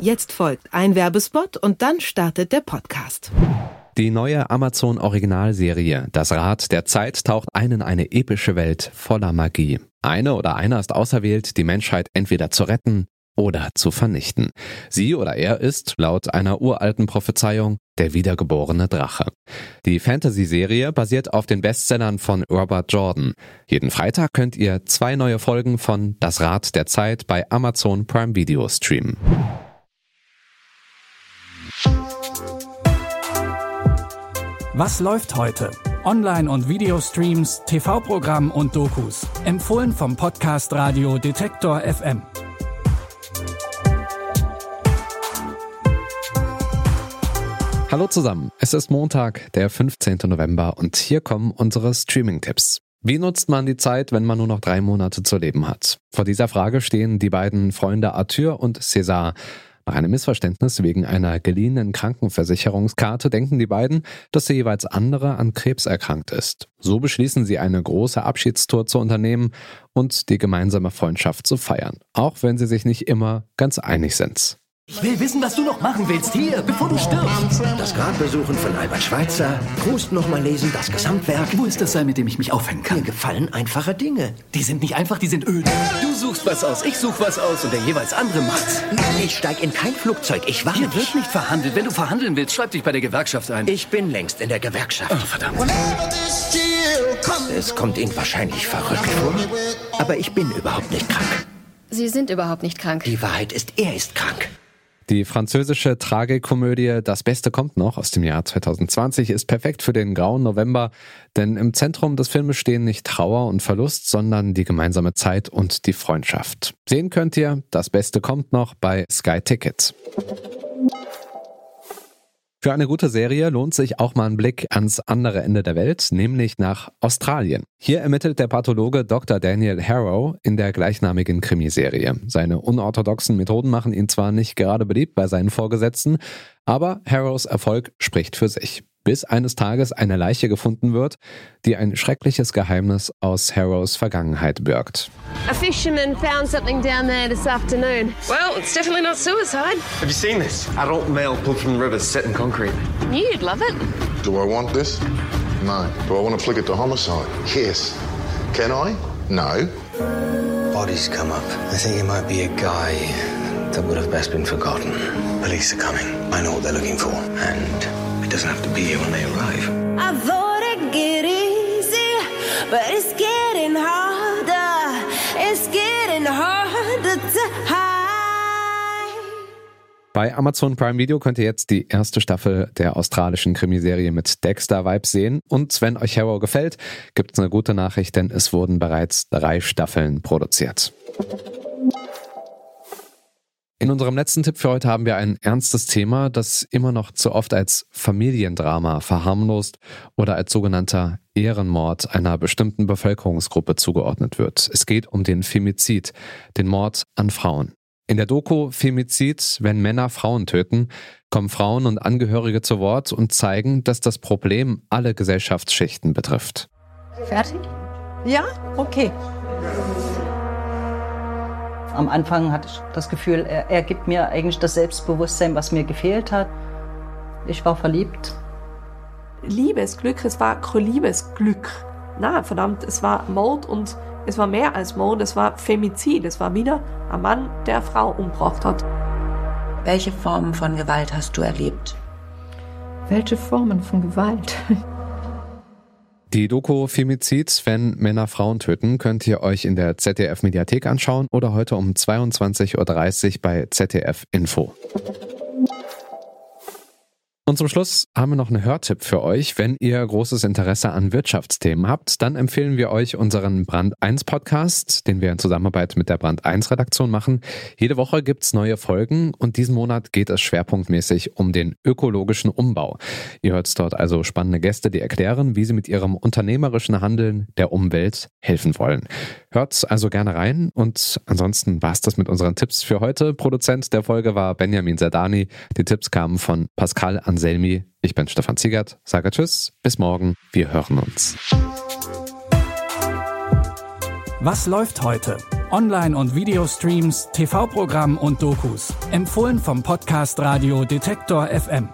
Jetzt folgt ein Werbespot und dann startet der Podcast. Die neue Amazon Originalserie Das Rad der Zeit taucht ein in eine epische Welt voller Magie. Eine oder einer ist auserwählt, die Menschheit entweder zu retten oder zu vernichten. Sie oder er ist, laut einer uralten Prophezeiung, der wiedergeborene Drache. Die Fantasy-Serie basiert auf den Bestsellern von Robert Jordan. Jeden Freitag könnt ihr zwei neue Folgen von Das Rad der Zeit bei Amazon Prime Video streamen. Was läuft heute? Online- und Videostreams, TV-Programm und Dokus. Empfohlen vom Podcast Radio Detektor FM. Hallo zusammen, es ist Montag, der 15. November und hier kommen unsere Streaming-Tipps. Wie nutzt man die Zeit, wenn man nur noch drei Monate zu leben hat? Vor dieser Frage stehen die beiden Freunde Arthur und César. Nach einem Missverständnis wegen einer geliehenen Krankenversicherungskarte denken die beiden, dass der jeweils andere an Krebs erkrankt ist. So beschließen sie eine große Abschiedstour zu unternehmen und die gemeinsame Freundschaft zu feiern, auch wenn sie sich nicht immer ganz einig sind. Ich will wissen, was du noch machen willst. Hier, bevor du stirbst. Das Grab besuchen von Albert Schweitzer. Proust nochmal lesen, das Gesamtwerk. Wo ist das Seil, mit dem ich mich aufhängen kann? Mir gefallen einfache Dinge. Die sind nicht einfach, die sind öde. Du suchst was aus, ich such was aus und der jeweils andere macht's. Ich steig in kein Flugzeug, ich warne Hier wird nicht verhandelt. Wenn du verhandeln willst, schreib dich bei der Gewerkschaft ein. Ich bin längst in der Gewerkschaft. Oh, verdammt. Es kommt Ihnen wahrscheinlich verrückt vor, aber ich bin überhaupt nicht krank. Sie sind überhaupt nicht krank. Die Wahrheit ist, er ist krank. Die französische Tragikomödie Das Beste kommt noch aus dem Jahr 2020 ist perfekt für den grauen November, denn im Zentrum des Filmes stehen nicht Trauer und Verlust, sondern die gemeinsame Zeit und die Freundschaft. Sehen könnt ihr Das Beste kommt noch bei Sky Ticket. Für eine gute Serie lohnt sich auch mal ein Blick ans andere Ende der Welt, nämlich nach Australien. Hier ermittelt der Pathologe Dr. Daniel Harrow in der gleichnamigen Krimiserie. Seine unorthodoxen Methoden machen ihn zwar nicht gerade beliebt bei seinen Vorgesetzten, aber Harrows Erfolg spricht für sich. Bis eines Tages eine Leiche gefunden wird, die ein schreckliches Geheimnis aus Harrows Vergangenheit birgt. A fisherman found something down there this afternoon. Well, it's definitely not suicide. Have you seen this? Adult male pulled from the river set in concrete. Knew you'd love it. Do I want this? No. Do I want to flick it to homicide? Yes. Can I? No. Bodies come up. I think it might be a guy that would have best been forgotten. Police are coming. I know what they're looking for. And it doesn't have to be here when they arrive. I thought it'd get easy, but it's getting harder. It's getting harder to hide. Bei Amazon Prime Video könnt ihr jetzt die erste Staffel der australischen Krimiserie mit Dexter Vibes sehen. Und wenn euch Harrow gefällt, gibt es eine gute Nachricht, denn es wurden bereits drei Staffeln produziert. In unserem letzten Tipp für heute haben wir ein ernstes Thema, das immer noch zu oft als Familiendrama verharmlost oder als sogenannter Ehrenmord einer bestimmten Bevölkerungsgruppe zugeordnet wird. Es geht um den Femizid, den Mord an Frauen. In der Doku Femizid, wenn Männer Frauen töten, kommen Frauen und Angehörige zu Wort und zeigen, dass das Problem alle Gesellschaftsschichten betrifft. Fertig? Ja? Okay. Am Anfang hatte ich das Gefühl, er, er gibt mir eigentlich das Selbstbewusstsein, was mir gefehlt hat. Ich war verliebt. Liebesglück, es war kein Liebesglück. Na, verdammt, es war Mord und es war mehr als Mord, es war Femizid. Es war wieder ein Mann, der eine Frau umgebracht hat. Welche Formen von Gewalt hast du erlebt? Welche Formen von Gewalt? Die Doku Femizid, wenn Männer Frauen töten, könnt ihr euch in der ZDF Mediathek anschauen oder heute um 22.30 Uhr bei ZDF Info. Und zum Schluss haben wir noch einen Hörtipp für euch. Wenn ihr großes Interesse an Wirtschaftsthemen habt, dann empfehlen wir euch unseren Brand 1 Podcast, den wir in Zusammenarbeit mit der Brand 1 Redaktion machen. Jede Woche gibt's neue Folgen und diesen Monat geht es schwerpunktmäßig um den ökologischen Umbau. Ihr hört dort also spannende Gäste, die erklären, wie sie mit ihrem unternehmerischen Handeln der Umwelt helfen wollen. Hört also gerne rein und ansonsten war's das mit unseren Tipps für heute. Produzent der Folge war Benjamin Zerdani. Die Tipps kamen von Pascal Anselmi. Ich bin Stefan Ziegert, sage Tschüss, bis morgen, wir hören uns. Was läuft heute? Online- und Videostreams, TV-Programm und Dokus. Empfohlen vom Podcast Radio Detektor FM.